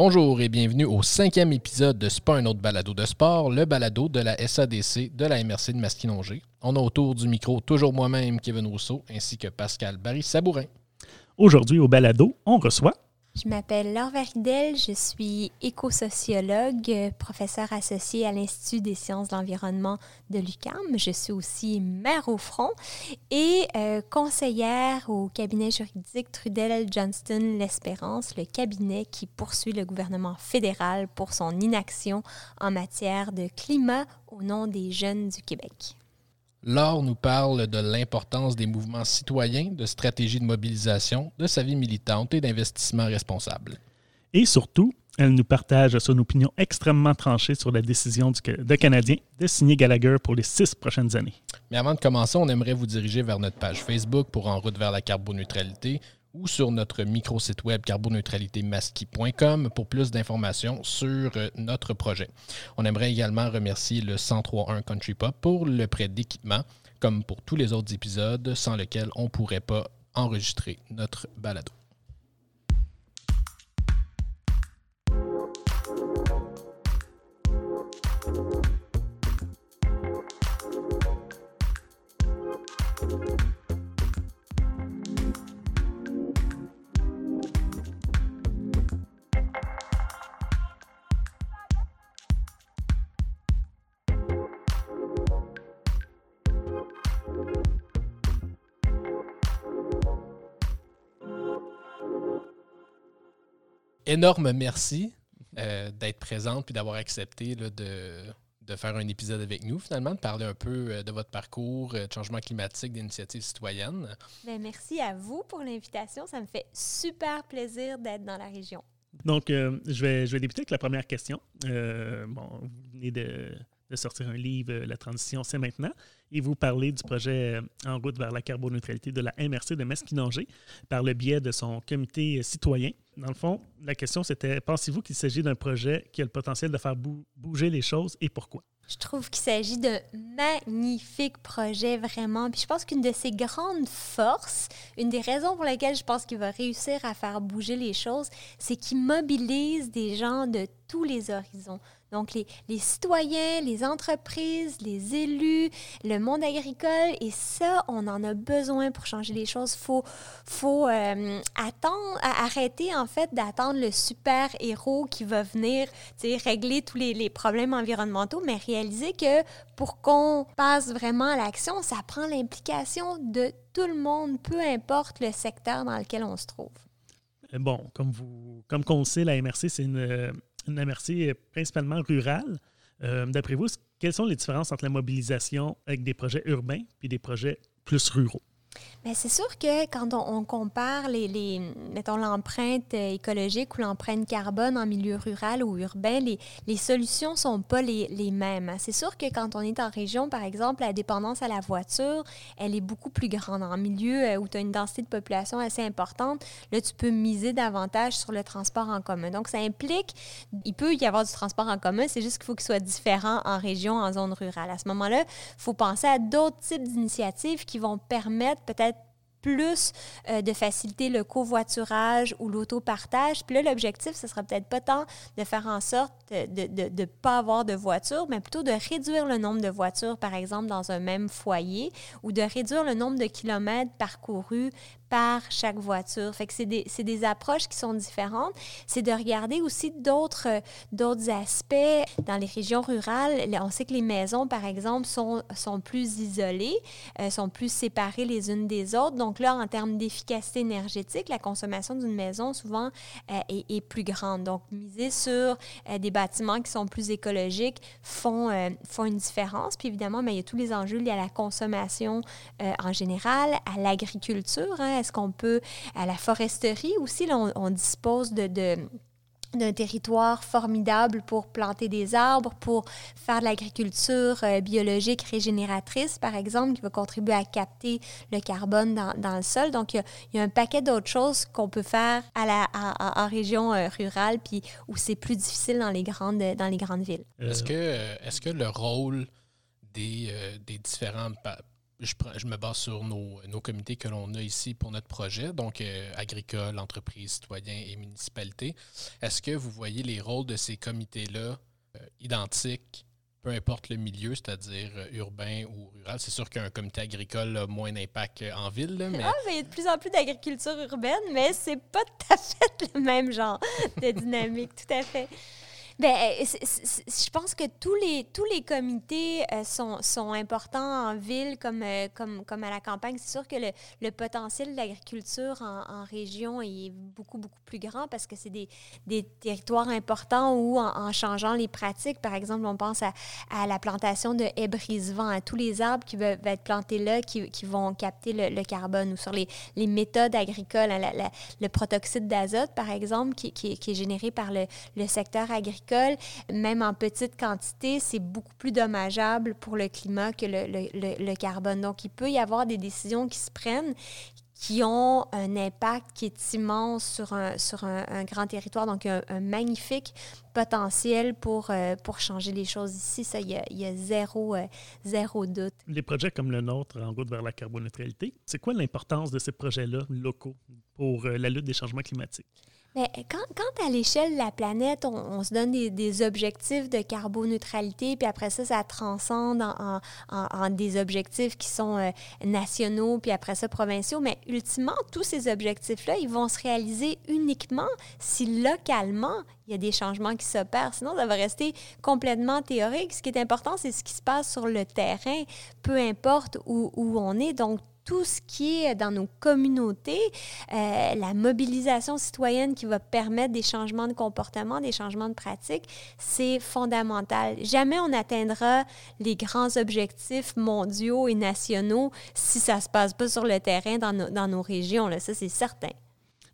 Bonjour et bienvenue au cinquième épisode de pas un autre balado de sport, le balado de la SADC de la MRC de Masquinongé. On a autour du micro toujours moi-même, Kevin Rousseau, ainsi que Pascal Barry-Sabourin. Aujourd'hui, au balado, on reçoit Je m'appelle Laure Veridel, je suis écosociologue, professeur associé à l'Institut des sciences de l'environnement de l'UQAM. Je suis aussi mère au front et euh, conseillère au cabinet juridique Trudel Johnston L'Espérance, le cabinet qui poursuit le gouvernement fédéral pour son inaction en matière de climat au nom des jeunes du Québec. Laure nous parle de l'importance des mouvements citoyens, de stratégies de mobilisation, de sa vie militante et d'investissement responsable. et surtout, elle nous partage son opinion extrêmement tranchée sur la décision du, de Canadien de signer Gallagher pour les six prochaines années. Mais avant de commencer, on aimerait vous diriger vers notre page Facebook pour En route vers la carboneutralité ou sur notre micro-site web carboneutralitémasqui.com pour plus d'informations sur euh, notre projet. On aimerait également remercier le 1031 Country Pop pour le prêt d'équipement, comme pour tous les autres épisodes, sans lequel on ne pourrait pas enregistrer notre balado. Énorme merci euh, d'être présente puis d'avoir accepté là, de, de faire un épisode avec nous, finalement, de parler un peu euh, de votre parcours, euh, de changement climatique, d'initiatives citoyennes. Ben, merci à vous pour l'invitation. Ça me fait super plaisir d'être dans la région. Donc, euh, je, vais, je vais débuter avec la première question. Euh, bon, vous venez de, de sortir un livre, euh, La transition, c'est maintenant, et vous parlez du projet euh, En route vers la carboneutralité de la MRC de Mesquinongé par le biais de son comité euh, citoyen. Dans le fond, la question c'était pensez-vous qu'il s'agit d'un projet qui a le potentiel de faire bou- bouger les choses et pourquoi? Je trouve qu'il s'agit d'un magnifique projet, vraiment. Puis je pense qu'une de ses grandes forces, une des raisons pour lesquelles je pense qu'il va réussir à faire bouger les choses, c'est qu'il mobilise des gens de tous les horizons. Donc, les, citoyens, les entreprises, les élus, le monde agricole, et ça, on en a besoin pour changer les choses. Il faut, euh, arrêter, en fait, d'attendre le super-héros qui va venir régler tous les, les problèmes environnementaux, mais réaliser que pour qu'on passe vraiment à l'action, ça prend l'implication de tout le monde, peu importe le secteur dans lequel on se trouve. Bon, comme vous, comme sait, la MRC, c'est une, euh, une MRC principalement rurale. Euh, D'après vous, quelles sont les différences entre la mobilisation avec des projets urbains et des projets plus ruraux? C'est sûr que quand on, compare mettons, l'empreinte euh, écologique ou l'empreinte carbone en milieu rural ou urbain, les, les solutions sont pas les, les mêmes. hein. C'est sûr que quand on est en région, par exemple, la dépendance à la voiture, elle est beaucoup plus grande. En milieu euh, où tu as une densité de population assez importante, là, tu peux miser davantage sur le transport en commun. Donc, ça implique, il peut y avoir du transport en commun, c'est juste qu'il faut qu'il soit différent en région, en zone rurale. À ce moment-là, il faut penser à d'autres types d'initiatives qui vont permettre peut-être plus euh, de faciliter le covoiturage ou l'autopartage. Puis là, l'objectif, ce sera peut-être pas tant de faire en sorte de ne pas avoir de voitures, mais plutôt de réduire le nombre de voitures, par exemple, dans un même foyer, ou de réduire le nombre de kilomètres parcourus par chaque voiture. Fait que c'est des, des approches qui sont différentes. C'est de regarder aussi d'autres, euh, d'autres aspects. Dans les régions rurales, on sait que les maisons, par exemple, sont, sont plus isolées, euh, sont plus séparées les unes des autres. Donc là, en termes d'efficacité énergétique, la consommation d'une maison, souvent, euh, est, plus grande. Donc, miser sur des bâtiments qui sont plus écologiques font, font une différence. Puis évidemment, mais il y a tous les enjeux liés à la consommation en général, à l'agriculture. hein. Est-ce qu'on peut, à la foresterie aussi, là, on, dispose de, d'un territoire formidable pour planter des arbres, pour faire de l'agriculture euh, biologique régénératrice, par exemple, qui va contribuer à capter le carbone dans, le sol. Donc, il y a, un paquet d'autres choses qu'on peut faire à la, en région euh, rurale, puis où c'est plus difficile dans les grandes, dans les grandes villes. Est-ce que, euh, est-ce que le rôle des, euh, des différents je, me base sur nos, comités que l'on a ici pour notre projet, donc euh, agricole, entreprise, citoyen et municipalité. Est-ce que vous voyez les rôles de ces comités-là euh, identiques, peu importe le milieu, c'est-à-dire euh, urbain ou rural? C'est sûr qu'un comité agricole a moins d'impact en ville. mais... Ah, il y a de plus en plus d'agriculture urbaine, mais c'est pas tout à fait le même genre de dynamique, tout à fait. Ben, euh, je pense que tous les, tous les comités euh, sont, sont, importants en ville comme, euh, comme, comme à la campagne. C'est sûr que le, le potentiel de l'agriculture en, région est beaucoup, beaucoup plus grand parce que c'est des, des, territoires importants où, en, changeant les pratiques, par exemple, on pense à, à la plantation de haies brise-vent, à tous les arbres qui vont être plantés là, qui, qui vont capter le, le, carbone, ou sur les, les méthodes agricoles, hein, le protoxyde d'azote, par exemple, qui, qui, qui, est généré par le, le secteur agricole même en petite quantité, c'est beaucoup plus dommageable pour le climat que le, carbone. Donc, il peut y avoir des décisions qui se prennent qui ont un impact qui est immense sur un, sur un, grand territoire, donc un, magnifique potentiel pour, euh, pour changer les choses ici. Ça, il y a, zéro, euh, zéro doute. Les projets comme le nôtre en route vers la carboneutralité, c'est quoi l'importance de ces projets-là locaux pour euh, la lutte des changements climatiques? Mais quand, quand à l'échelle de la planète, on, se donne des, objectifs de carboneutralité, puis après ça, ça transcende en, des objectifs qui sont euh, nationaux, puis après ça, provinciaux. Mais ultimement, tous ces objectifs-là, ils vont se réaliser uniquement si localement, il y a des changements qui s'opèrent. Sinon, ça va rester complètement théorique. Ce qui est important, c'est ce qui se passe sur le terrain, peu importe où, on est. tout ce qui est dans nos communautés, euh, la mobilisation citoyenne qui va permettre des changements de comportement, des changements de pratique, c'est fondamental. Jamais on n'atteindra les grands objectifs mondiaux et nationaux si ça ne se passe pas sur le terrain dans, nos régions. Ça, c'est certain.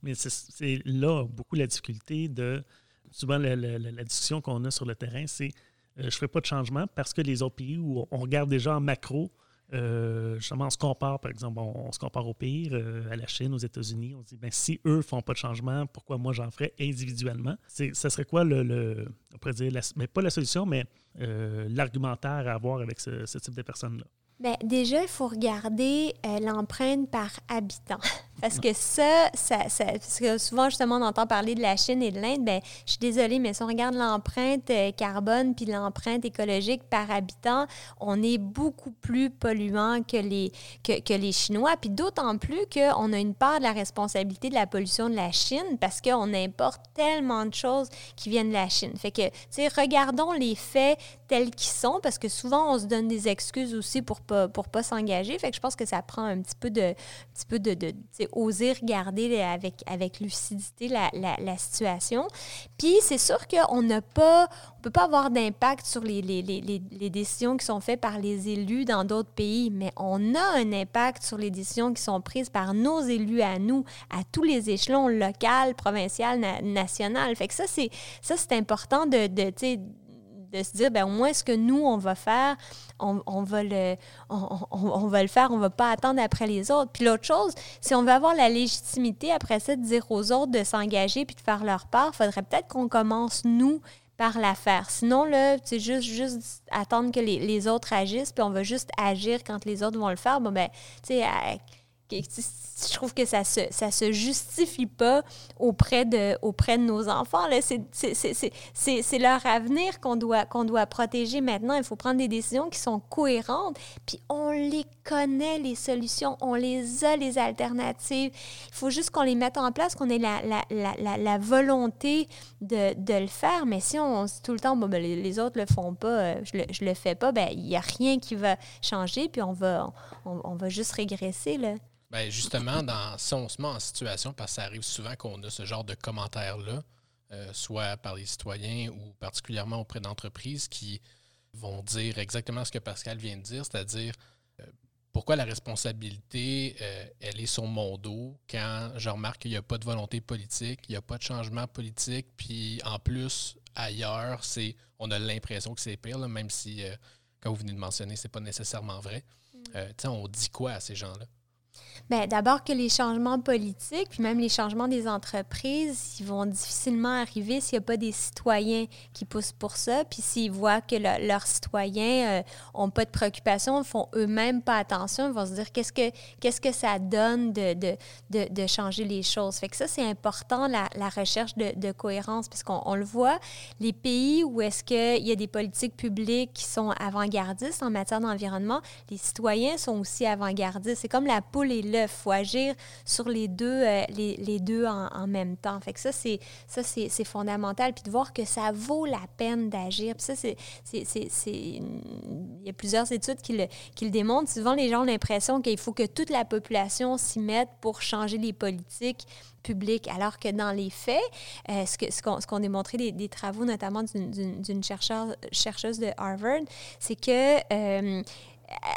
Mais c'est là beaucoup la difficulté de. Souvent, la, la, discussion qu'on a sur le terrain, c'est euh, je ne ferai pas de changement parce que les autres pays où on regarde déjà en macro, euh, justement, on se compare, par exemple, on, se compare au pire, euh, à la Chine, aux États-Unis. On se dit, ben, si eux ne font pas de changement, pourquoi moi j'en ferais individuellement? Ça serait quoi le, on pourrait dire, mais pas la solution, mais euh, l'argumentaire à avoir avec ce, ce type de personnes-là? Bien, déjà, il faut regarder l'empreinte par habitant. Parce que ça, ça, parce que souvent, justement, on entend parler de la Chine et de l'Inde. Bien, je suis désolée, mais si on regarde l'empreinte euh, carbone puis l'empreinte écologique par habitant, on est beaucoup plus polluant que les, que, les Chinois. Puis d'autant plus qu'on a une part de la responsabilité de la pollution de la Chine parce qu'on importe tellement de choses qui viennent de la Chine. Fait que, tu sais, regardons les faits tels qu'ils sont parce que souvent, on se donne des excuses aussi pour pas, pour pas s'engager. Fait que je pense que ça prend un petit peu de, petit peu de oser regarder avec, avec lucidité la, la, situation. Puis c'est sûr qu'on n'a pas, on peut pas avoir d'impact sur les, les, les, les, décisions qui sont faites par les élus dans d'autres pays, mais on a un impact sur les décisions qui sont prises par nos élus à nous, à tous les échelons local, provincial, national. Fait que ça, c'est ça, c'est important de, de de se dire, ben, au moins, ce que nous, on va faire, on, on va, le, on, on, va le faire, on va pas attendre après les autres. Puis l'autre chose, si on veut avoir la légitimité après ça de dire aux autres de s'engager puis de faire leur part, faudrait peut-être qu'on commence, nous, par la faire. Sinon, là, c'est juste, juste attendre que les, les, autres agissent, puis on va juste agir quand les autres vont le faire. Bon, ben, tu sais, je trouve que ça se, ça se justifie pas auprès de, auprès de nos enfants. C'est leur avenir qu'on doit, doit protéger maintenant. Il faut prendre des décisions qui sont cohérentes. Puis on les connaît, les solutions. On les a, les alternatives. Il faut juste qu'on les mette en place, qu'on ait la, la, la, la, volonté de, de, le faire. Mais si on tout le temps, ben, les, autres le font pas, euh, je le, je le fais pas, ben, il n'y a rien qui va changer. Puis on va, on va juste régresser. Là. Bien, justement, dans, si on se met en situation, parce que ça arrive souvent qu'on a ce genre de commentaires-là, euh, soit par les citoyens ou particulièrement auprès d'entreprises qui vont dire exactement ce que Pascal vient de dire, c'est-à-dire euh, pourquoi la responsabilité, euh, elle est sur mon dos quand je remarque qu'il n'y a pas de volonté politique, il n'y a pas de changement politique, puis en plus, ailleurs, c'est on a l'impression que c'est pire, même si, comme vous venez de mentionner, c'est pas nécessairement vrai. Mm. on dit quoi à ces gens-là? Bien, d'abord que les changements politiques, puis même les changements des entreprises, ils vont difficilement arriver s'il n'y a pas des citoyens qui poussent pour ça. Puis s'ils voient que leurs citoyens n'ont euh, pas de préoccupation, ne font eux-mêmes pas attention, ils vont se dire qu'est-ce que, qu'est-ce que ça donne de, de, de, changer les choses? Fait que ça, c'est important, la, la recherche de, cohérence, puisqu'on on le voit, les pays où est-ce qu'il y a des politiques publiques qui sont avant-gardistes en matière d'environnement, les citoyens sont aussi avant-gardistes. C'est comme la poule et il faut agir sur les deux, euh, les, les, deux en, même temps. Fait que ça, c'est, ça c'est, fondamental. Puis de voir que ça vaut la peine d'agir. Puis ça, c'est, il y a plusieurs études qui le, qui le démontrent. Souvent, les gens ont l'impression qu'il faut que toute la population s'y mette pour changer les politiques publiques, alors que dans les faits, euh, ce, que, ce, qu'on, ce qu'ont démontré des, travaux, notamment d'une, d'une, chercheuse de Harvard, c'est que euh,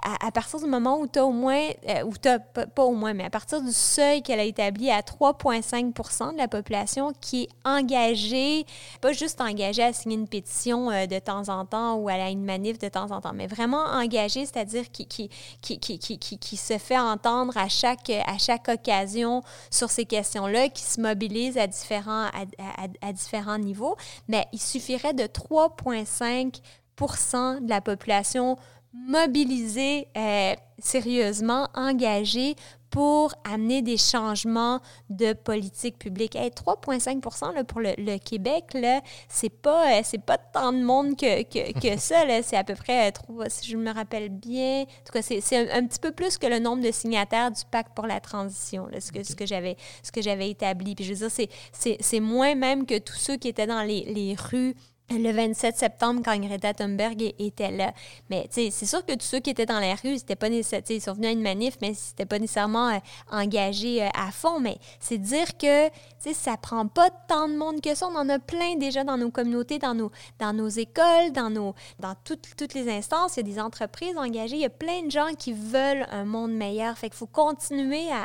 à, partir du moment où tu as au moins, euh, ou tu pas, au moins, mais à partir du seuil qu'elle a établi à 3,5% de la population qui est engagée, pas juste engagée à signer une pétition euh, de temps en temps ou à une manif de temps en temps, mais vraiment engagée, c'est-à-dire qui, qui, qui, qui, qui, se fait entendre à chaque, à chaque occasion sur ces questions-là, qui se mobilise à différents, à, à différents niveaux, mais il suffirait de 3,5% de la population mobilisés, euh, sérieusement, engagés pour amener des changements de politique publique. 3,5% pour le, Québec, ce c'est pas, euh, pas tant de monde que, que, ça. C'est à peu près, euh, si je me rappelle bien, en tout cas, c'est un, petit peu plus que le nombre de signataires du pacte pour la transition, ce que, ce que j'avais établi. Puis je veux dire, c'est moins même que tous ceux qui étaient dans les, les rues le 27 septembre quand Greta Thunberg était là. Mais c'est sûr que tous ceux qui étaient dans la rue, ils, pas ils sont venus à une manif, mais n'étaient pas nécessairement euh, engagés euh, à fond. Mais c'est dire que ça prend pas tant de monde que ça. On en a plein déjà dans nos communautés, dans nos, dans nos écoles, dans, nos, dans toutes, toutes les instances. Il y a des entreprises engagées. Il y a plein de gens qui veulent un monde meilleur. Fait qu'il faut continuer à,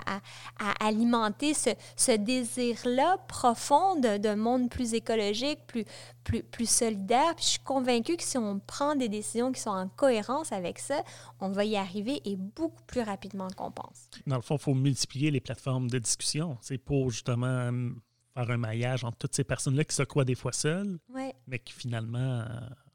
à, alimenter ce, ce désir-là profond d'un monde plus écologique, plus, plus, plus solidaire. Puis je suis convaincue que si on prend des décisions qui sont en cohérence avec ça, on va y arriver et beaucoup plus rapidement qu'on pense. Dans le fond, il faut multiplier les plateformes de discussion. C'est pour justement euh, faire un maillage entre toutes ces personnes-là qui se croient des fois seules, mais qui finalement euh,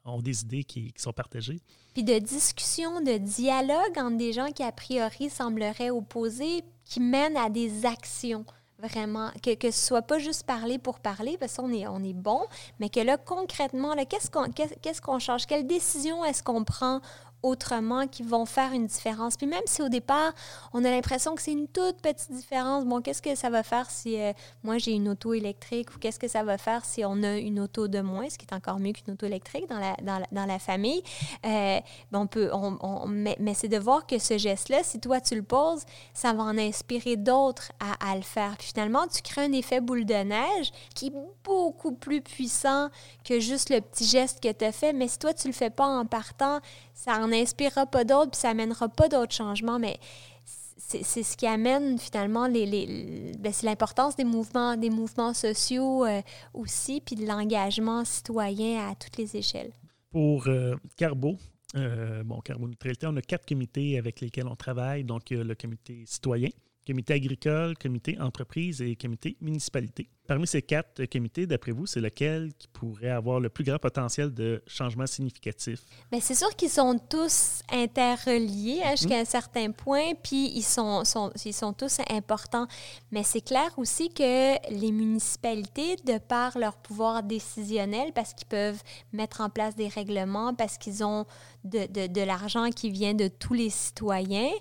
ont des idées qui, qui, sont partagées. Puis de discussion, de dialogue entre des gens qui a priori sembleraient opposés, qui mènent à des actions vraiment, que, que ce soit pas juste parler pour parler, parce qu'on est, on est bon, mais que là, concrètement, qu'est-ce qu'on qu'est-ce qu'on change? Quelle décision est-ce qu'on prend autrement qui vont faire une différence. Puis même si au départ, on a l'impression que c'est une toute petite différence, bon, qu'est-ce que ça va faire si euh, moi j'ai une auto électrique ou qu'est-ce que ça va faire si on a une auto de moins, ce qui est encore mieux qu'une auto électrique dans la, dans dans la famille. Euh, ben, on peut, on, mais, mais c'est de voir que ce geste-là, si toi tu le poses, ça va en inspirer d'autres à, à, le faire. Puis finalement, tu crées un effet boule de neige qui est beaucoup plus puissant que juste le petit geste que tu as fait. Mais si toi tu le fais pas en partant, ça en inspirera pas d'autres, puis ça amènera pas d'autres changements, mais c'est ce qui amène finalement les, les ben, c'est l'importance des mouvements des mouvements sociaux euh, aussi puis de l'engagement citoyen à toutes les échelles. Pour euh, Carbo, euh, bon Carboneutralité, on a quatre comités avec lesquels on travaille. Donc le comité citoyen, comité agricole, comité entreprise et comité municipalité. Parmi ces quatre comités, d'après vous, c'est lequel qui pourrait avoir le plus grand potentiel de changement significatif? Bien, c'est sûr qu'ils sont tous interreliés hein, jusqu'à un certain point, puis ils sont, ils sont tous importants. Mais c'est clair aussi que les municipalités, de par leur pouvoir décisionnel, parce qu'ils peuvent mettre en place des règlements, parce qu'ils ont de, de, de l'argent qui vient de tous les citoyens,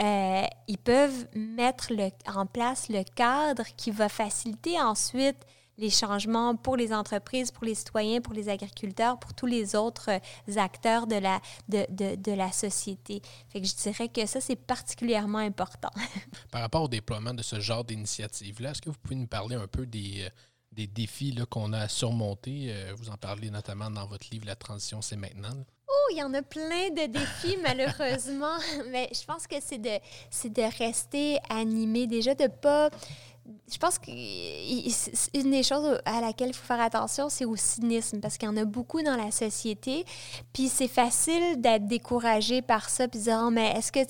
euh, ils peuvent mettre le, en place le cadre qui va faciliter ensuite ensuite les changements pour les entreprises, pour les citoyens, pour les agriculteurs, pour tous les autres euh, acteurs de la, de, de, de la société. Fait que je dirais que ça, c'est particulièrement important. Par rapport au déploiement de ce genre d'initiative-là, est-ce que vous pouvez nous parler un peu des, euh, des défis qu'on a à surmonter? Euh, vous en parlez notamment dans votre livre La transition, c'est maintenant. Oh, il y en a plein de défis, malheureusement. Mais je pense que c'est de, de rester animé. Déjà, de ne pas je pense qu'une des choses à laquelle il faut faire attention, c'est au cynisme, parce qu'il y en a beaucoup dans la société. Puis c'est facile d'être découragé par ça, puis de dire, oh, mais est-ce que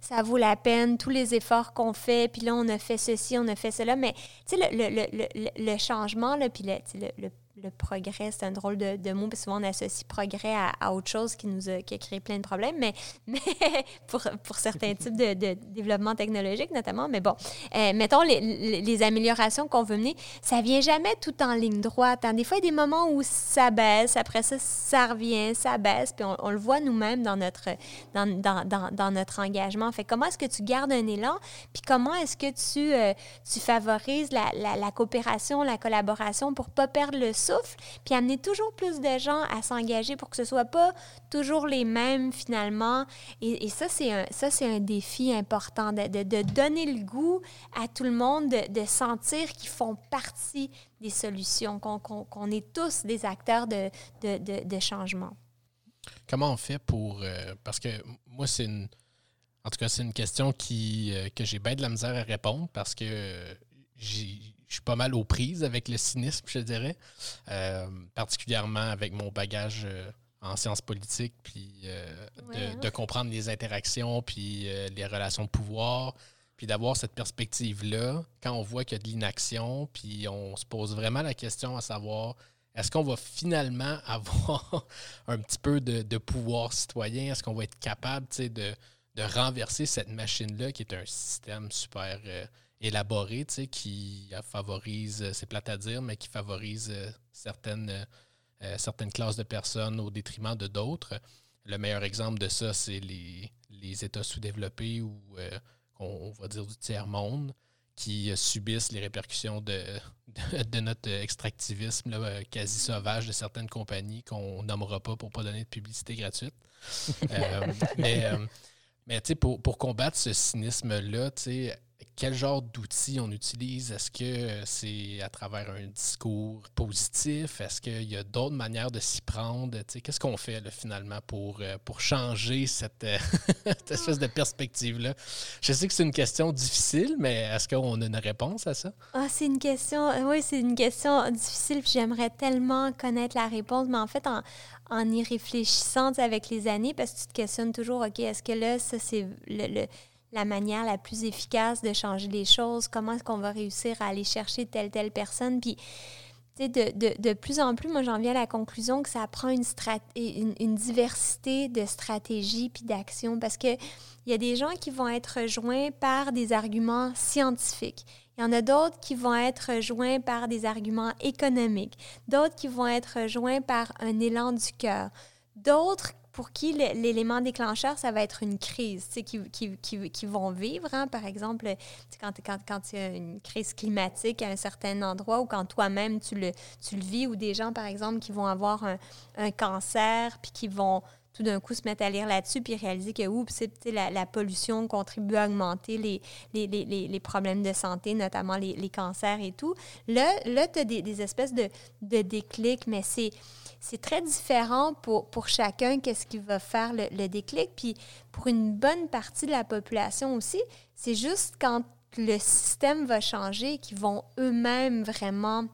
ça vaut la peine, tous les efforts qu'on fait, puis là, on a fait ceci, on a fait cela. Mais tu sais, le, le, le, le, changement, là, puis le, le progrès, c'est un drôle de, mot, parce souvent on associe progrès à, autre chose qui nous a, qui a, créé plein de problèmes, mais, mais pour, pour, certains types de, de, développement technologique notamment. Mais bon, euh, mettons les, améliorations qu'on veut mener, ça vient jamais tout en ligne droite. Hein. Des fois, il y a des moments où ça baisse, après ça, ça revient, ça baisse, puis on, le voit nous-mêmes dans notre, dans, dans, dans, dans, notre engagement. Fait comment est-ce que tu gardes un élan, puis comment est-ce que tu, euh, tu favorises la, la, coopération, la collaboration pour pas perdre le souffle, puis amener toujours plus de gens à s'engager pour que ce soit pas toujours les mêmes finalement. Et, ça, c'est un, un défi important, de, de, donner le goût à tout le monde, de, sentir qu'ils font partie des solutions, qu'on, qu'on, est tous des acteurs de, de, changement. Comment on fait pour... Euh, parce que moi, c'est une... En tout cas, c'est une question qui, euh, que j'ai bien de la misère à répondre parce que j'ai je suis pas mal aux prises avec le cynisme, je dirais, euh, particulièrement avec mon bagage euh, en sciences politiques, puis euh, hein. de, comprendre les interactions, puis les relations de pouvoir, puis d'avoir cette perspective-là quand on voit qu'il y a de l'inaction, puis on se pose vraiment la question à savoir est-ce qu'on va finalement avoir un petit peu de, pouvoir citoyen? Est-ce qu'on va être capable de, de renverser cette machine-là qui est un système super élaboré, tu sais, qui favorise, euh, c'est plate à dire, mais qui favorise euh, certaines, euh, certaines classes de personnes au détriment de d'autres. Le meilleur exemple de ça, c'est les, États sous-développés ou on, va dire du tiers-monde qui subissent les répercussions de, de, notre extractivisme quasi sauvage de certaines compagnies qu'on nommera pas pour ne pas donner de publicité gratuite. mais mais pour, pour combattre ce cynisme-là, quel genre d'outils on utilise? Est-ce que c'est à travers un discours positif? Est-ce qu'il y a d'autres manières de s'y prendre? Qu'est-ce qu'on fait finalement pour, euh, pour changer cette, euh, cette espèce de perspective-là? Je sais que c'est une question difficile, mais est-ce qu'on a une réponse à ça? Ah, c'est une question, euh, oui, c'est une question difficile. J'aimerais tellement connaître la réponse, mais en fait, en, en y réfléchissant avec les années, parce que tu te questionnes toujours, OK, est-ce que là, ça, c'est le la manière la plus efficace de changer les choses, comment est-ce qu'on va réussir à aller chercher telle, telle personne. Puis, de, de, de, plus en plus, moi, j'en viens à la conclusion que ça prend une, une, diversité de stratégies puis d'actions parce qu'il y a des gens qui vont être rejoints par des arguments scientifiques. Il y en a d'autres qui vont être rejoints par des arguments économiques, d'autres qui vont être rejoints par un élan du cœur, d'autres pour qui l'élément déclencheur, ça va être une crise, qui, qui, qui, qui, vont vivre. Hein. Par exemple, quand, quand, quand il y a une crise climatique à un certain endroit ou quand toi-même tu le, tu le vis, ou des gens, par exemple, qui vont avoir un, un cancer, puis qui vont tout d'un coup se mettre à lire là-dessus puis réaliser que oups, la, la pollution contribue à augmenter les, problèmes de santé, notamment les, cancers et tout. Là, là tu as des, espèces de, de déclics, mais c'est très différent pour, chacun, qu'est-ce qui va faire le, déclic. Puis pour une bonne partie de la population aussi, c'est juste quand le système va changer qu'ils vont eux-mêmes vraiment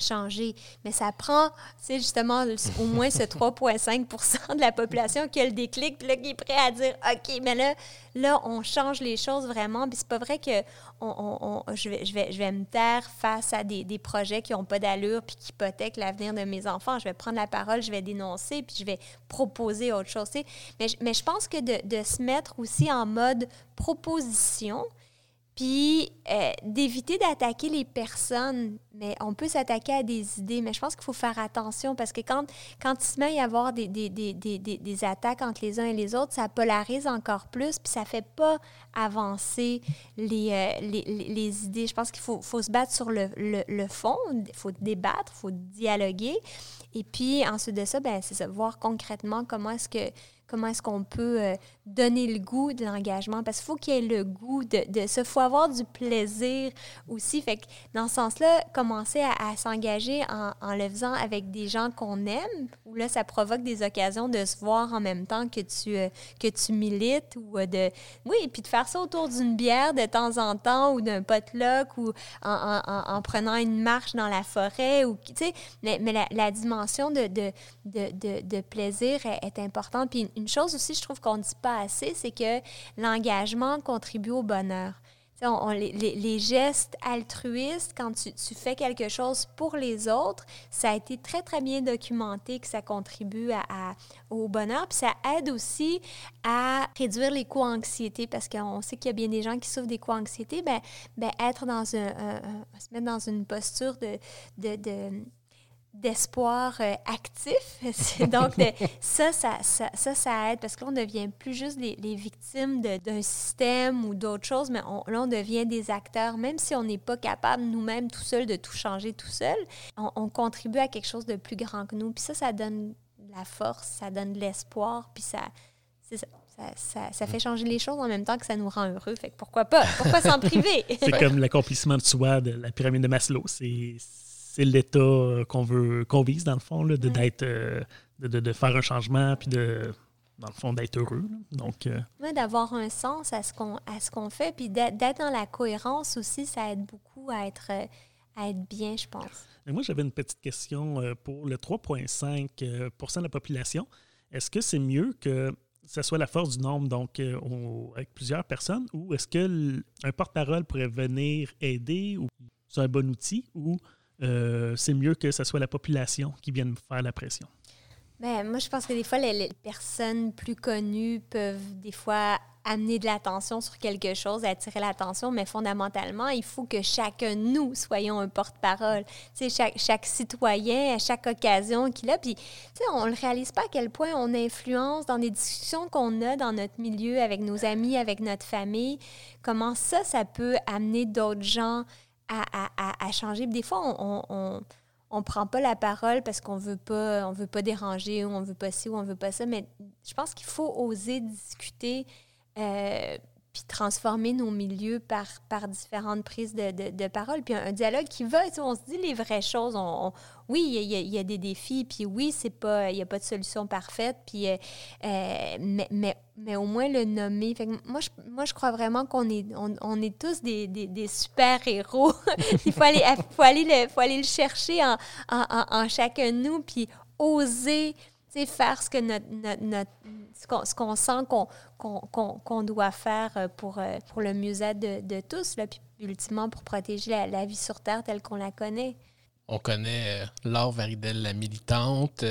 changer. Mais ça prend, c'est justement au moins ce 3,5% de la population qui a le déclic, puis là, qui est prêt à dire OK, mais là, là on change les choses vraiment. Puis c'est pas vrai que on, je, vais, je, vais, je vais me taire face à des, des projets qui n'ont pas d'allure puis qui hypothèquent l'avenir de mes enfants. Je vais prendre la parole, je vais dénoncer, puis je vais proposer autre chose. Mais, mais je pense que de, de se mettre aussi en mode proposition, puis euh, d'éviter d'attaquer les personnes, mais on peut s'attaquer à des idées, mais je pense qu'il faut faire attention parce que quand, quand il se met à y avoir des, des, des, des, attaques entre les uns et les autres, ça polarise encore plus, puis ça fait pas avancer les, euh, les, les, idées. Je pense qu'il faut, faut, se battre sur le, le, le fond, il faut débattre, il faut dialoguer. Et puis ensuite de ça, ben, c'est ça, voir concrètement comment est-ce que comment est-ce qu'on peut euh, donner le goût de l'engagement? Parce qu'il faut qu'il y ait le goût de, de ça. Il faut avoir du plaisir aussi. Fait dans ce sens-là, commencer à, s'engager en, le faisant avec des gens qu'on aime, où là, ça provoque des occasions de se voir en même temps que tu, euh, que tu milites ou euh, de... Oui, puis de faire ça autour d'une bière de temps en temps ou d'un potluck ou en, en, prenant une marche dans la forêt ou, tu sais, mais, mais la, dimension de, de, de, de plaisir est, importante. Puis chose aussi, je trouve qu'on ne dit pas assez, c'est que l'engagement contribue au bonheur les, gestes altruistes, quand tu, fais quelque chose pour les autres, ça a été très, très bien documenté que ça contribue à, au bonheur. Puis ça aide aussi à réduire les co-anxiétés parce qu'on sait qu'il y a bien des gens qui souffrent des co-anxiétés. Ben, ben, être dans un, se mettre dans une posture de, de d'espoir euh, actif. Donc, ça, ça, ça, ça, aide parce que là, on devient plus juste les, victimes d'un système ou d'autres choses, mais on, là, on devient des acteurs. Même si on n'est pas capable nous-mêmes tout seul de tout changer tout seul, on, contribue à quelque chose de plus grand que nous. Puis ça, ça donne la force, ça donne de l'espoir, puis ça, ça, ça, fait changer les choses en même temps que ça nous rend heureux. Fait que pourquoi pas? Pourquoi s'en priver? C'est comme l'accomplissement de soi de la pyramide de Maslow. C'est c'est l'état euh, qu'on veut qu'on vise dans le fond là, de d'être euh, de, faire un changement puis de dans le fond d'être heureux donc euh, d'avoir un sens à ce qu'on à ce qu'on fait puis d'être dans la cohérence aussi ça aide beaucoup à être à être bien je pense. Moi j'avais une petite question pour le 3,5% de la population. Est-ce que c'est mieux que ce soit la force du nombre, donc avec plusieurs personnes, ou est-ce qu'un porte-parole pourrait venir aider, ou c'est un bon outil, ou euh, c'est mieux que ce soit la population qui vienne faire la pression. Bien, moi, je pense que des fois, les, personnes plus connues peuvent des fois amener de l'attention sur quelque chose, attirer l'attention, mais fondamentalement, il faut que chacun de nous soyons un porte-parole. Tu sais, chaque, chaque citoyen, à chaque occasion qu'il a, puis, tu sais, on ne réalise pas à quel point on influence dans des discussions qu'on a dans notre milieu, avec nos amis, avec notre famille, comment ça, ça peut amener d'autres gens à, changer. Des fois, on, on prend pas la parole parce qu'on veut pas veut pas déranger ou on veut pas ci ou on veut pas ça mais je pense qu'il faut oser discuter euh, puis transformer nos milieux par, par différentes prises de, de, parole. Puis un, dialogue qui va, on se dit les vraies choses. On, oui, il y, a, des défis, puis oui, c'est pas, il n'y a pas de solution parfaite, puis, euh, euh, mais, mais, mais, au moins le nommer. Fait moi, je, moi, je crois vraiment qu'on est, on, est tous des, des, super-héros. il faut aller, faut, aller le, faut aller le chercher en, en, en, chacun de nous, puis oser faire ce que notre, notre, ce qu'on sent qu'on doit faire euh, pour, euh, pour le mieux-être de, de, tous, là, puis ultimement pour protéger la, vie sur Terre telle qu'on la connaît. On connaît euh, Laure Varidel, la militante,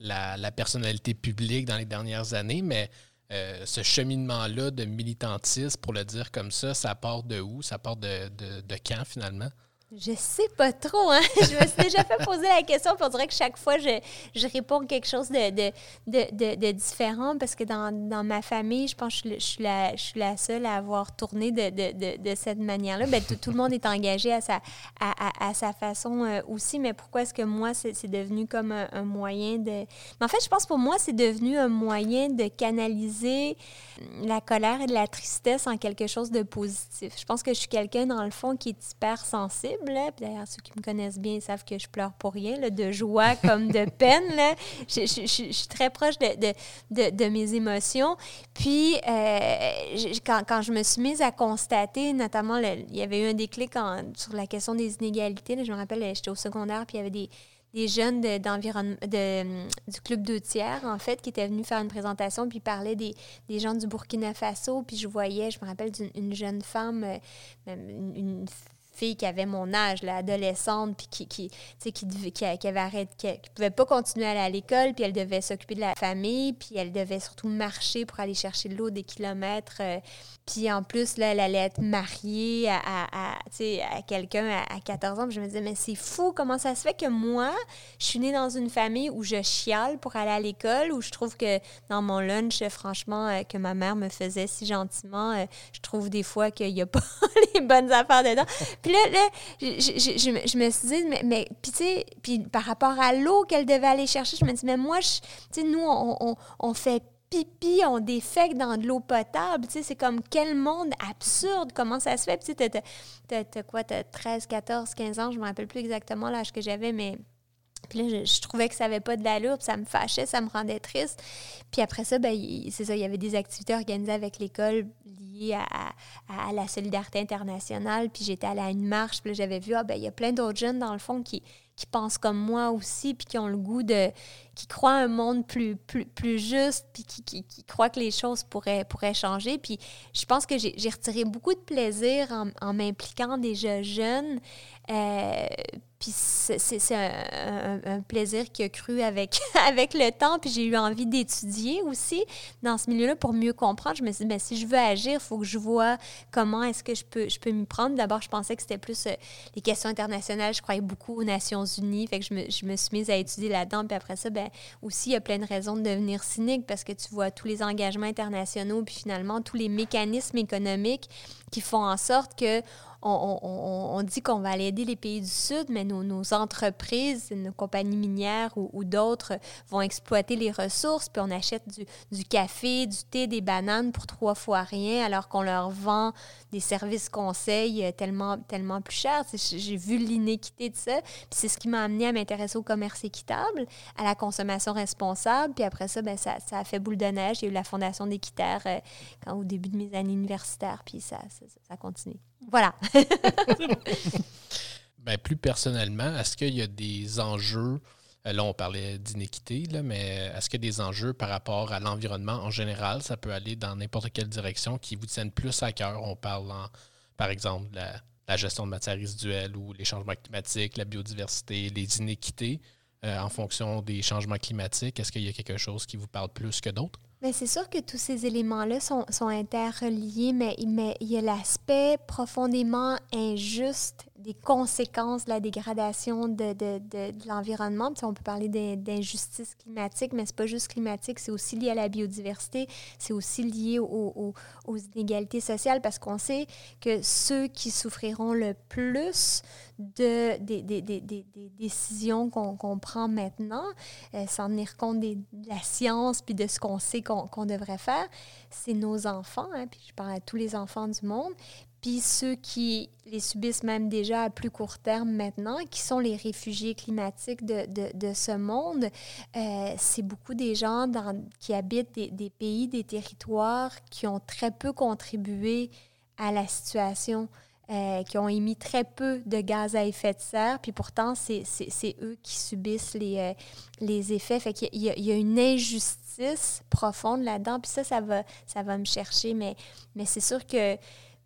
la, la, personnalité publique dans les dernières années, mais ce cheminement-là de militantisme, pour le dire comme ça, ça part de où? Ça part de, de, de quand finalement? Je sais pas trop. Hein? Je me suis déjà fait poser la question, puis on dirait que chaque fois, je, je réponds quelque chose de, de, de, différent parce que dans, dans, ma famille, je pense que je, suis, la, je suis la seule à avoir tourné de, cette manière-là. Ben, tout, le monde est engagé à sa, à, à, sa façon euh, aussi, mais pourquoi est-ce que moi, c'est devenu comme un, moyen de... Mais en fait, je pense pour moi, c'est devenu un moyen de canaliser la colère et la tristesse en quelque chose de positif. Je pense que je suis quelqu'un, dans le fond, qui est hyper sensible d'ailleurs, ceux qui me connaissent bien savent que je pleure pour rien, de joie comme de peine. Je, suis très proche de, de, mes émotions. Puis, euh, quand, quand, je me suis mise à constater, notamment, il y avait eu un déclic sur la question des inégalités. je me rappelle, j'étais au secondaire, puis il y avait des des jeunes de, du club deux tiers, en fait, qui étaient venus faire une présentation, puis parlaient des, des gens du Burkina Faso. Puis je voyais, je me rappelle d'une jeune femme, euh, une, une fille qui avait mon âge, l'adolescente, puis qui, qui, qui, qui, qui, avait arrêté, qui, pouvait pas continuer à aller à l'école, puis elle devait s'occuper de la famille, puis elle devait surtout marcher pour aller chercher de l'eau des kilomètres. Euh, puis en plus, là, elle allait être mariée à, à, à quelqu'un à, 14 ans. Je me disais, mais c'est fou, comment ça se fait que moi, je suis née dans une famille où je chiale pour aller à l'école, où je trouve que dans mon lunch, franchement, euh, que ma mère me faisait si gentiment, euh, je trouve des fois qu'il n'y a pas les bonnes affaires dedans. Là, là je, me suis dit, mais, mais puis tu sais, puis par rapport à l'eau qu'elle devait aller chercher, je me dis, mais moi, tu sais, nous, on, fait pipi, on défecte dans de l'eau potable. Tu sais, c'est comme quel monde absurde, comment ça se fait? Puis tu sais, t'as, quoi, t'as 13, 14, 15 ans, je me rappelle plus exactement l'âge que j'avais, mais puis là, je, trouvais que ça n'avait pas de l'allure, puis ça me fâchait, ça me rendait triste. Puis après ça, ben, c'est ça, il y avait des activités organisées avec l'école liées à, la solidarité internationale. Puis j'étais allée à une marche, puis j'avais vu, ah, ben, il y a plein d'autres jeunes, dans le fond, qui, qui pensent comme moi aussi, puis qui ont le goût de. qui croient un monde plus, plus, plus juste, puis qui, qui, qui, croient que les choses pourraient, pourraient changer. Puis je pense que j'ai retiré beaucoup de plaisir en, en m'impliquant déjà jeune. Euh, puis c'est un, plaisir qui a cru avec, le temps. Puis j'ai eu envie d'étudier aussi dans ce milieu-là pour mieux comprendre. Je me suis dit, bien, si je veux agir, il faut que je vois comment est-ce que je peux, je m'y prendre. D'abord, je pensais que c'était plus euh, les questions internationales. Je croyais beaucoup aux Nations Unies. Fait que je me, je me suis mise à étudier là-dedans. Puis après ça, ben, aussi, il y a plein de raisons de devenir cynique parce que tu vois tous les engagements internationaux, puis finalement, tous les mécanismes économiques qui font en sorte que on, dit qu'on va aller aider les pays du Sud, mais nos, entreprises, nos compagnies minières ou, d'autres vont exploiter les ressources, puis on achète du, café, du thé, des bananes pour trois fois rien, alors qu'on leur vend des services conseils euh, tellement, tellement plus chers. J'ai vu l'inéquité de ça, puis c'est ce qui m'a amené à m'intéresser au commerce équitable, à la consommation responsable, puis après ça, ben, ça, a fait boule de neige. J'ai eu la Fondation d'équitaire euh, au début de mes années universitaires, puis ça, ça, ça continue. Voilà. ben, plus personnellement, est-ce qu'il y a des enjeux, euh, là on parlait d'inéquité, mais est-ce qu'il y a des enjeux par rapport à l'environnement en général? Ça peut aller dans n'importe quelle direction qui vous tiennent plus à cœur. On parle, par exemple, de la, gestion de matières résiduelles ou les changements climatiques, la biodiversité, les inéquités euh, en fonction des changements climatiques. Est-ce qu'il y a quelque chose qui vous parle plus que d'autres? Mais c'est sûr que tous ces éléments-là sont, sont, interreliés, mais, mais il y a l'aspect profondément injuste des conséquences de la dégradation de, de, de, l'environnement. on peut parler d'injustice climatique, mais c'est pas juste climatique, c'est aussi lié à la biodiversité, c'est aussi lié aux inégalités sociales, parce qu'on sait que ceux qui souffriront le plus de, des, des, des, des décisions qu'on prend maintenant, euh, sans tenir compte de la science puis de ce qu'on sait qu'on devrait faire, c'est nos enfants, hein, puis je parle à tous les enfants du monde, puis ceux qui les subissent même déjà à plus court terme maintenant, qui sont les réfugiés climatiques de, de, ce monde, euh, c'est beaucoup des gens qui habitent des, des, pays, des territoires qui ont très peu contribué à la situation. Euh, qui ont émis très peu de gaz à effet de serre, puis pourtant, c'est eux qui subissent les, euh, les effets. Fait qu'il y, y, a une injustice profonde là-dedans, puis ça, ça va, ça va me chercher, mais, mais c'est sûr que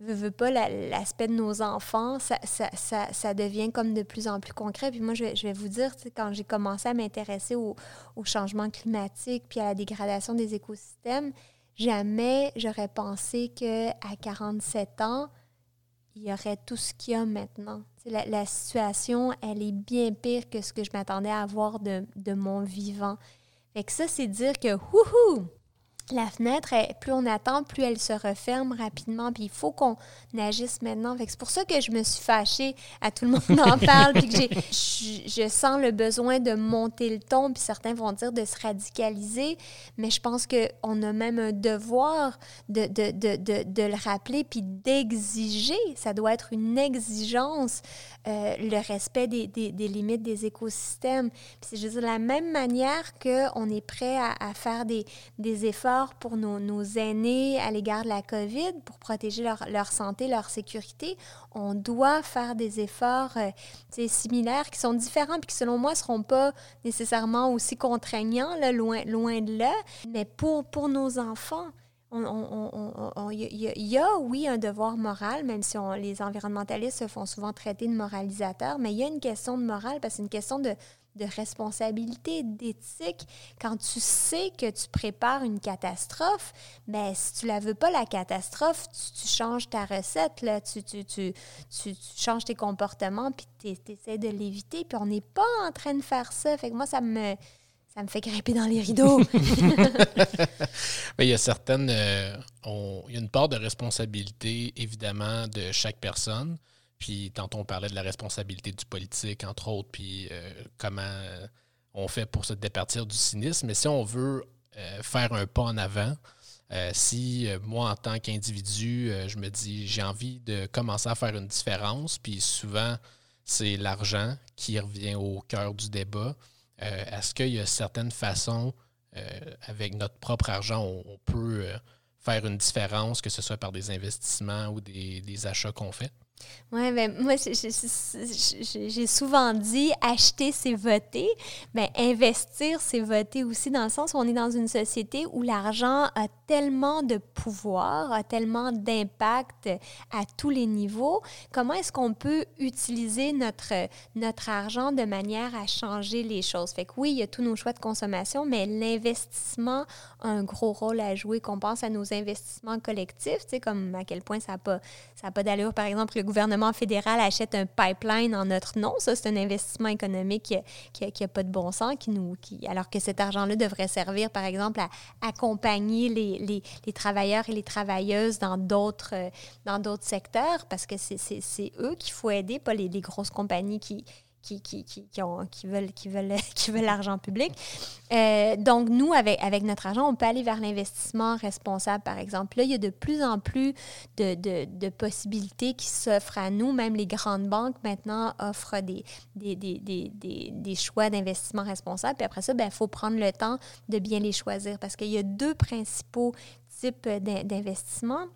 veux, pas, l'aspect de nos enfants, ça, ça, ça, devient comme de plus en plus concret. Puis moi, je vais, je vais vous dire, quand j'ai commencé à m'intéresser au, au, changement climatique puis à la dégradation des écosystèmes, jamais j'aurais pensé qu'à 47 ans, il y aurait tout ce qu'il y a maintenant. La, la, situation, elle est bien pire que ce que je m'attendais à avoir de, de, mon vivant. Fait que ça, c'est dire que, wouhou, la fenêtre, plus on attend, plus elle se referme rapidement. Puis il faut qu'on agisse maintenant. C'est pour ça que je me suis fâchée à tout le monde en parle. puis que je, je, sens le besoin de monter le ton. Puis certains vont dire de se radicaliser. Mais je pense qu'on a même un devoir de, de, de, de le rappeler puis d'exiger. Ça doit être une exigence, euh, le respect des, des, des, limites des écosystèmes. Puis c'est juste de la même manière qu'on est prêt à, à faire des, des efforts pour nos, aînés à l'égard de la COVID, pour protéger leur, santé, leur sécurité, on doit faire des efforts euh, similaires qui sont différents puis qui, selon moi, ne seront pas nécessairement aussi contraignants, loin de là. Mais pour, pour nos enfants, il y, a, oui, un devoir moral, même si on, les environnementalistes se font souvent traiter de moralisateurs, mais il y a une question de morale parce que c'est une question de, de responsabilité, d'éthique. Quand tu sais que tu prépares une catastrophe, ben, si tu la veux pas, la catastrophe, tu, changes ta recette, là, tu, tu, tu, tu, changes tes comportements, puis tu essaies de l'éviter, puis on n'est pas en train de faire ça. Fait que moi, ça me, ça me fait grimper dans les rideaux. il y a certaines... Euh, il y a une part de responsabilité, évidemment, de chaque personne. Puis tantôt, on parlait de la responsabilité du politique, entre autres, puis euh, comment euh, on fait pour se départir du cynisme. Mais si on veut faire un pas en avant. si moi, en tant qu'individu, je me dis j'ai envie de commencer à faire une différence, puis souvent, c'est l'argent qui revient au cœur du débat. Est-ce qu'il y a certaines façons, avec notre propre argent, on peut faire une différence, que ce soit par des investissements ou des achats qu'on fait? Oui, ben, moi, j'ai souvent dit acheter, c'est voter. Ben, investir, c'est voter aussi, dans le sens où on est dans une société où l'argent a tellement de pouvoir, a tellement d'impact à tous les niveaux. Comment est-ce qu'on peut utiliser notre, notre argent de manière à changer les choses? Fait que oui, il y a tous nos choix de consommation, mais l'investissement a un gros rôle à jouer. Qu'on pense à nos investissements collectifs, tu sais, comme à quel point ça n'a pas, pas d'allure, par exemple, le gouvernement fédéral achète un pipeline en notre nom. Ça, c'est un investissement économique qui n'a pas de bon sens, qui nous, alors que cet argent-là devrait servir, par exemple, à accompagner les, travailleurs et les travailleuses dans d'autres, d'autres secteurs, parce que c'est eux qu'il faut aider, pas les grosses compagnies qui, qui, qui, qui, ont, qui veulent, qui veulent, qui veulent l'argent public. Euh, donc, nous, avec, avec notre argent, on peut aller vers l'investissement responsable, par exemple. Là, il y a de plus en plus de, de, de possibilités qui s'offrent à nous. Même les grandes banques, maintenant, offrent des, des, des, des, des choix d'investissement responsable. Puis après ça, il ben, faut prendre le temps de bien les choisir parce qu'il y a deux principaux types d'investissement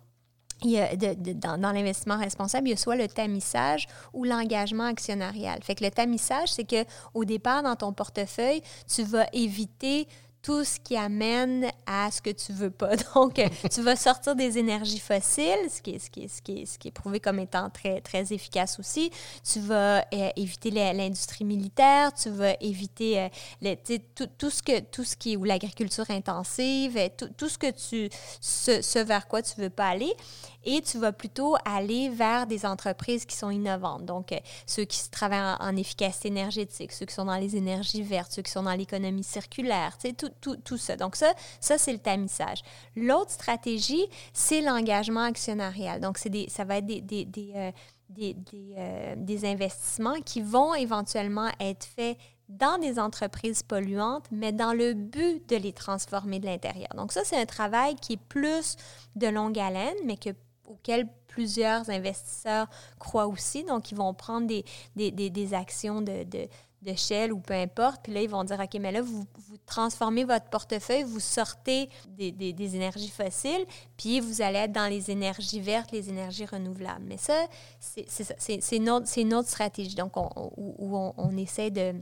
dans l'investissement responsable, il y a soit le tamissage ou l'engagement actionnarial. Fait que le tamissage, c'est que au départ, dans ton portefeuille, tu vas éviter tout ce qui amène à ce que tu veux pas. Donc, tu vas sortir des énergies fossiles, ce qui est, ce qui est, ce qui est, ce qui est prouvé comme étant très, très efficace aussi. Tu vas euh, éviter l'industrie militaire, tu vas éviter euh, tout, tout, ce que, tout ce qui est, ou l'agriculture intensive, tout, tout, ce que tu, ce vers quoi tu veux pas aller et tu vas plutôt aller vers des entreprises qui sont innovantes. Donc, euh, ceux qui travaillent en, efficacité énergétique, ceux qui sont dans les énergies vertes, ceux qui sont dans l'économie circulaire, tu sais, tout, tout, tout, ça. Donc, ça, ça c'est le tamissage. L'autre stratégie, c'est l'engagement actionnarial. Donc, des, ça va être des, des, des, euh, des, euh, des investissements qui vont éventuellement être faits dans des entreprises polluantes, mais dans le but de les transformer de l'intérieur. Donc ça, c'est un travail qui est plus de longue haleine, mais que auquel plusieurs investisseurs croient aussi. Donc, ils vont prendre des, des, des, actions de, de, de, Shell ou peu importe. Puis là, ils vont dire, OK, mais là, vous, vous transformez votre portefeuille, vous sortez des, énergies fossiles, puis vous allez être dans les énergies vertes, les énergies renouvelables. Mais ça, c'est notre, notre stratégie. Donc, on, où, on, on essaie de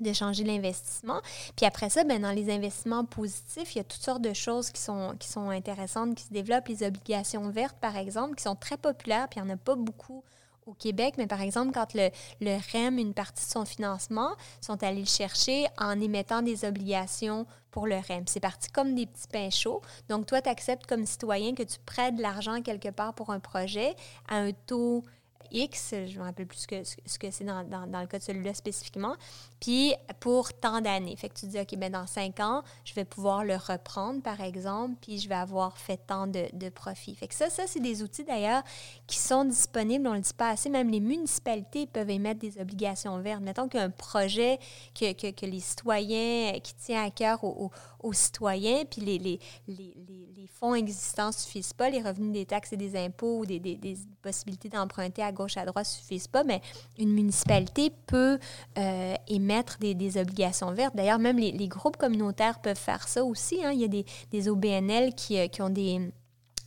de changer l'investissement. Puis après ça, ben, dans les investissements positifs, il y a toutes sortes de choses qui sont, intéressantes, qui se développent. Les obligations vertes, par exemple, qui sont très populaires, puis il n'y en a pas beaucoup au Québec, mais par exemple, quand le, le, REM, une partie de son financement, sont allés le chercher en émettant des obligations pour le REM. C'est parti comme des petits pains chauds. Donc, toi, tu acceptes comme citoyen que tu prêtes de l'argent quelque part pour un projet à un taux X, je ne me rappelle plus ce que, ce que c'est dans, dans, le cas de celui-là spécifiquement, puis pour tant d'années. Fait que tu dis, OK, ben dans cinq ans, je vais pouvoir le reprendre, par exemple, puis je vais avoir fait tant de, de profit. Fait que ça, ça c'est des outils d'ailleurs qui sont disponibles, on ne le dit pas assez, même les municipalités peuvent émettre des obligations vertes. Mettons qu'un projet que, que, que, les citoyens, qui tient à cœur aux, aux, citoyens, puis les, les, les, les, fonds existants ne suffisent pas, les revenus des taxes et des impôts ou des, des, des possibilités d'emprunter à gauche, à droite ne suffisent pas, mais une municipalité peut euh, émettre des, obligations vertes. D'ailleurs, même les, groupes communautaires peuvent faire ça aussi. Hein. Il y a des, OBNL qui, euh, qui ont des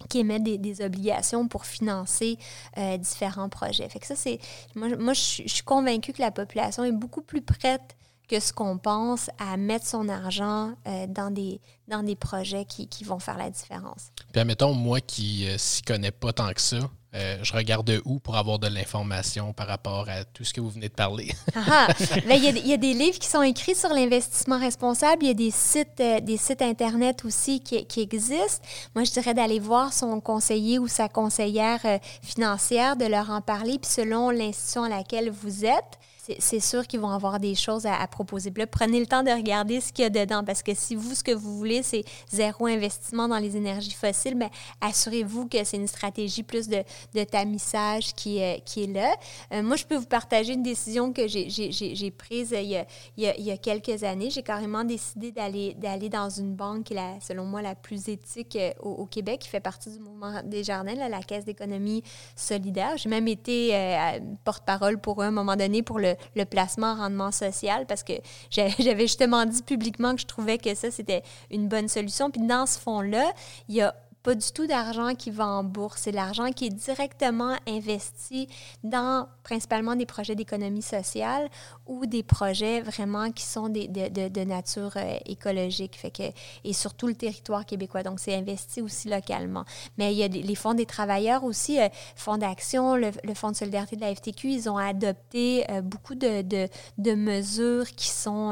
qui émettent des, obligations pour financer euh, différents projets. Fait que ça, c'est. Moi, je, suis convaincue que la population est beaucoup plus prête que ce qu'on pense à mettre son argent dans, des, dans des projets qui, qui, vont faire la différence. Puis admettons, moi qui euh, s'y connais pas tant que ça, euh, je regarde où pour avoir de l'information par rapport à tout ce que vous venez de parler? Ah, ah. Ben, il y, a des livres qui sont écrits sur l'investissement responsable. Il y a des sites, euh, des sites Internet aussi qui, existent. Moi, je dirais d'aller voir son conseiller ou sa conseillère financière, de leur en parler, puis selon l'institution à laquelle vous êtes, c'est sûr qu'ils vont avoir des choses à, proposer. Prenez le temps de regarder ce qu'il y a dedans, parce que si vous, ce que vous voulez, c'est zéro investissement dans les énergies fossiles, mais ben, assurez-vous que c'est une stratégie plus de, tamissage qui, est, qui est là. Euh, moi, je peux vous partager une décision que j'ai prise il y, a, quelques années. J'ai carrément décidé d'aller dans une banque qui est, selon moi, la plus éthique euh, au, Québec, qui fait partie du mouvement des jardins, la Caisse d'économie solidaire. J'ai même été euh, porte-parole pour un moment donné pour le, le placement en rendement social parce que j'avais justement dit publiquement que je trouvais que ça, c'était une bonne solution. Puis dans ce fonds-là, il y a pas du tout d'argent qui va en bourse. C'est l'argent qui est directement investi dans principalement des projets d'économie sociale ou des projets vraiment qui sont des, de, de, nature euh, écologique. Fait que, et surtout le territoire québécois. Donc, c'est investi aussi localement. Mais il y a les fonds des travailleurs aussi, euh, Fonds d'action, le, Fonds de solidarité de la FTQ, ils ont adopté euh, beaucoup de, de, mesures qui sont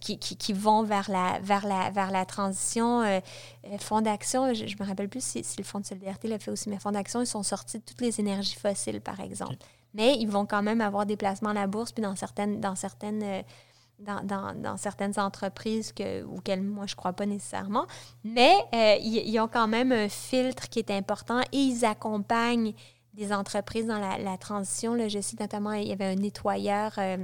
qui, qui, qui, vont vers la, vers la, vers la transition. Fonds d'action, je ne me rappelle plus si, le Fonds de solidarité l'a fait aussi, mais Fonds d'action, ils sont sortis de toutes les énergies fossiles, par exemple. Mais ils vont quand même avoir des placements à la bourse, puis dans certaines, dans certaines, euh, dans, certaines entreprises que, auxquelles moi, je ne crois pas nécessairement. Mais euh, ils, ont quand même un filtre qui est important et ils accompagnent des entreprises dans la, transition. Là, je sais notamment, il y avait un nettoyeur. Euh,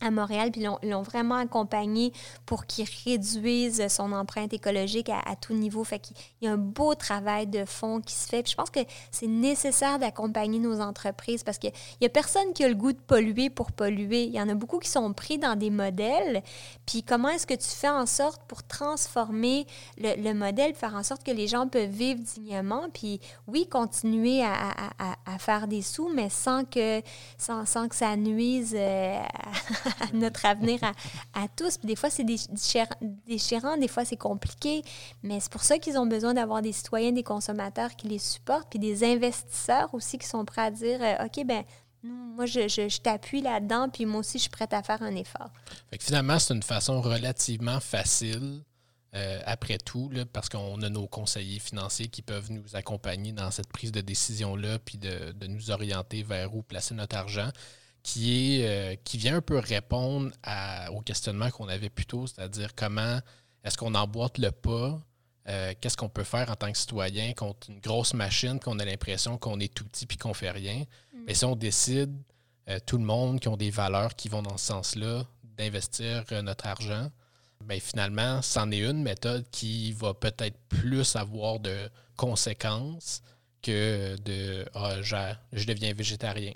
à Montréal, puis l'ont vraiment accompagné pour qu'il réduise son empreinte écologique à, tout niveau. Fait qu'il y a un beau travail de fond qui se fait. Puis je pense que c'est nécessaire d'accompagner nos entreprises parce qu'il n'y a personne qui a le goût de polluer pour polluer. Il y en a beaucoup qui sont pris dans des modèles. Puis comment est-ce que tu fais en sorte pour transformer le, modèle, faire en sorte que les gens peuvent vivre dignement, puis oui, continuer à, à, faire des sous, mais sans que, sans, sans que ça nuise euh, notre avenir à, tous. des fois, c'est déchirant, des fois, c'est compliqué, mais c'est pour ça qu'ils ont besoin d'avoir des citoyens, des consommateurs qui les supportent, puis des investisseurs aussi qui sont prêts à dire euh, OK, ben moi, je, t'appuie là-dedans, puis moi aussi, je suis prête à faire un effort. finalement, c'est une façon relativement facile, euh, après tout, parce qu'on a nos conseillers financiers qui peuvent nous accompagner dans cette prise de décision-là, puis de, de, nous orienter vers où placer notre argent qui, est, euh, qui vient un peu répondre au questionnement qu'on avait plus tôt, c'est-à-dire comment est-ce qu'on emboîte le pas, euh, qu'est-ce qu'on peut faire en tant que citoyen contre une grosse machine qu'on a l'impression qu'on est tout petit puis qu'on fait rien. Mm. Mais si on décide, euh, tout le monde qui ont des valeurs qui vont dans ce sens-là, d'investir notre argent, bien finalement, c'en est une méthode qui va peut-être plus avoir de conséquences que de ah, je deviens végétarien.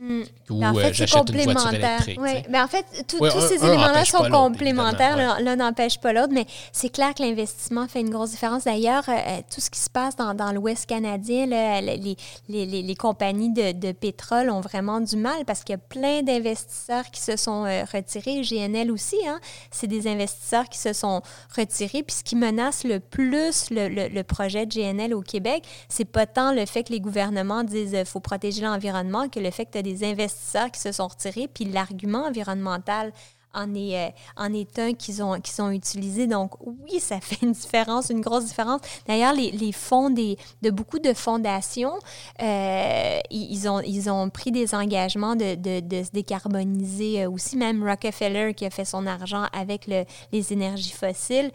Mm. Ou en euh, fait, c'est complémentaire. Oui. Mais en fait, tous ces éléments-là sont complémentaires. L'un n'empêche pas l'autre, mais c'est clair que l'investissement fait une grosse différence. D'ailleurs, euh, euh, tout ce qui se passe dans, dans l'Ouest canadien, les, les, les, les, compagnies de, de, pétrole ont vraiment du mal parce qu'il y a plein d'investisseurs qui se sont retirés. GNL aussi, hein? c'est des investisseurs qui se sont retirés. Puis ce qui menace le plus le, le, projet de GNL au Québec, c'est pas tant le fait que les gouvernements disent qu'il faut protéger l'environnement que le fait que tu as des investisseurs qui se sont retirés, puis l'argument environnemental en est, euh, un qu'ils ont, utilisé. Donc, oui, ça fait une différence, une grosse différence. D'ailleurs, les, fonds de beaucoup de fondations, euh, ils, ont, pris des engagements de, se décarboniser euh, aussi. Même Rockefeller, qui a fait son argent avec le, les énergies fossiles,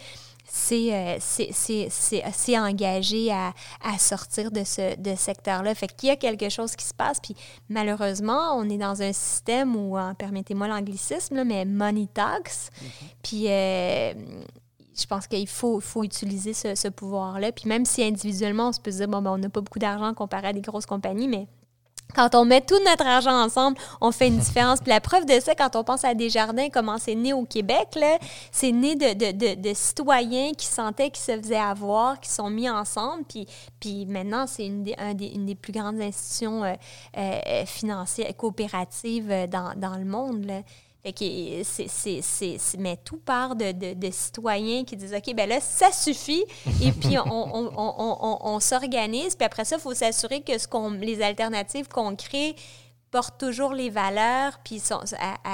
euh, c'est engagé à, à, sortir de ce de secteur-là. Fait qu'il y a quelque chose qui se passe. Puis malheureusement, on est dans un système où, hein, permettez-moi l'anglicisme, mais money tax. Mm-hmm. Puis euh, je pense qu'il faut, faut utiliser ce, ce pouvoir-là. Puis même si individuellement, on se peut se dire, bon, ben, on n'a pas beaucoup d'argent comparé à des grosses compagnies, mais quand on met tout notre argent ensemble, on fait une différence. Puis la preuve de ça, quand on pense à Desjardins, comment c'est né au Québec, c'est né de, de, de, citoyens qui sentaient qu'ils se faisaient avoir, qui sont mis ensemble. Puis, puis maintenant, c'est une des, une des plus grandes institutions euh, euh, financières, coopératives euh, dans, dans le monde. Là. Fait que c'est, mais tout part de, de, citoyens qui disent OK, ben là, ça suffit. Et puis, on, on, on, on s'organise. Puis après ça, il faut s'assurer que ce qu'on, les alternatives qu'on crée portent toujours les valeurs, puis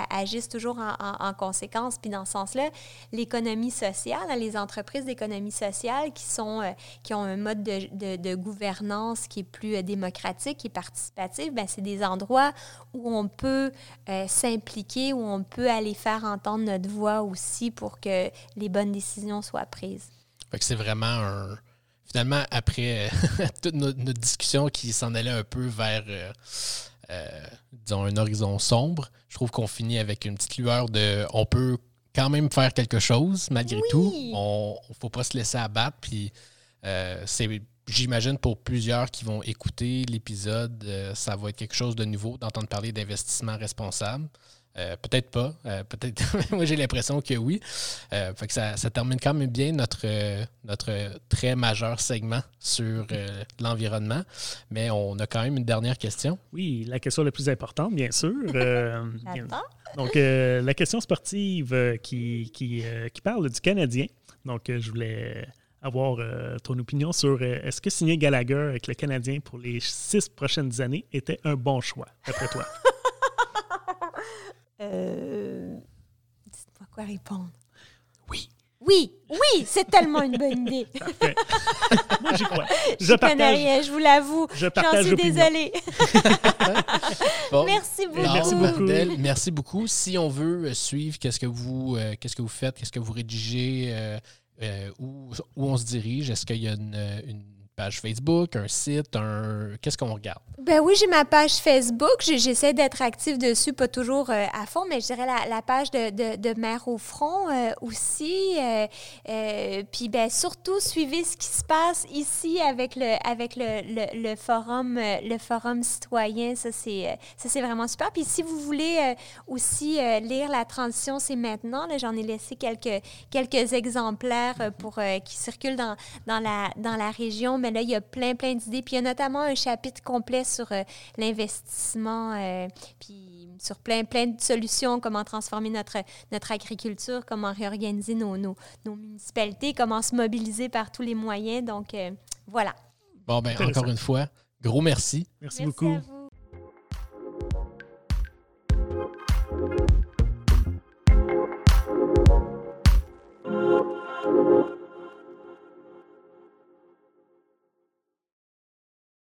agissent toujours en, conséquence. Puis dans ce sens-là, l'économie sociale, les entreprises d'économie sociale qui, sont, euh, qui ont un mode de, gouvernance qui est plus euh, démocratique et participatif, ben c'est des endroits où on peut euh, s'impliquer, où on peut aller faire entendre notre voix aussi pour que les bonnes décisions soient prises. Fait que c'est vraiment un finalement, après toute notre, discussion qui s'en allait un peu vers euh, disons, un horizon sombre. Je trouve qu'on finit avec une petite lueur de on peut quand même faire quelque chose malgré tout. On ne faut pas se laisser abattre. Puis euh, c'est j'imagine pour plusieurs qui vont écouter l'épisode, euh, ça va être quelque chose de nouveau d'entendre parler d'investissement responsable. Euh, peut-être pas. Euh, peut-être. Moi, j'ai l'impression que oui. Euh, fait que ça, termine quand même bien notre, notre très majeur segment sur l'environnement. Mais on a quand même une dernière question. Oui, la question la plus importante, bien sûr. donc, la question sportive qui, qui, qui, parle du Canadien. Donc, je voulais avoir ton opinion sur est-ce que signer Gallagher avec le Canadien pour les six prochaines années était un bon choix, d'après toi? Euh, dites-moi quoi répondre. Oui. Oui, oui, c'est tellement une bonne idée. Moi, j'y crois. Je, partage. rien, je vous l'avoue. Je J'en suis désolée. merci beaucoup. Merci beaucoup. merci beaucoup. Si on veut suivre qu'est-ce que vous, euh, qu'est-ce que vous faites, qu'est-ce que vous rédigez, euh, où, où, on se dirige, est-ce qu'il y a une, une page Facebook, un site, un. Qu'est-ce qu'on regarde? Ben oui, j'ai ma page Facebook. J'essaie d'être active dessus, pas toujours euh, à fond, mais je dirais la, page de, de, de, Mère au front euh, aussi. Euh, puis ben, surtout, suivez ce qui se passe ici avec le, avec le, le, forum, le forum citoyen. Ça, c'est vraiment super. Puis si vous voulez aussi lire La transition, c'est maintenant. J'en ai laissé quelques, quelques exemplaires pour, qui circulent dans, dans, la, dans la région. Mais là, il y a plein, plein d'idées. Puis il y a notamment un chapitre complet sur euh, l'investissement, euh, puis sur plein, plein de solutions, comment transformer notre, notre agriculture, comment réorganiser nos, nos, municipalités, comment se mobiliser par tous les moyens. Donc, euh, voilà. Bon, ben encore une fois, gros merci. Merci, beaucoup.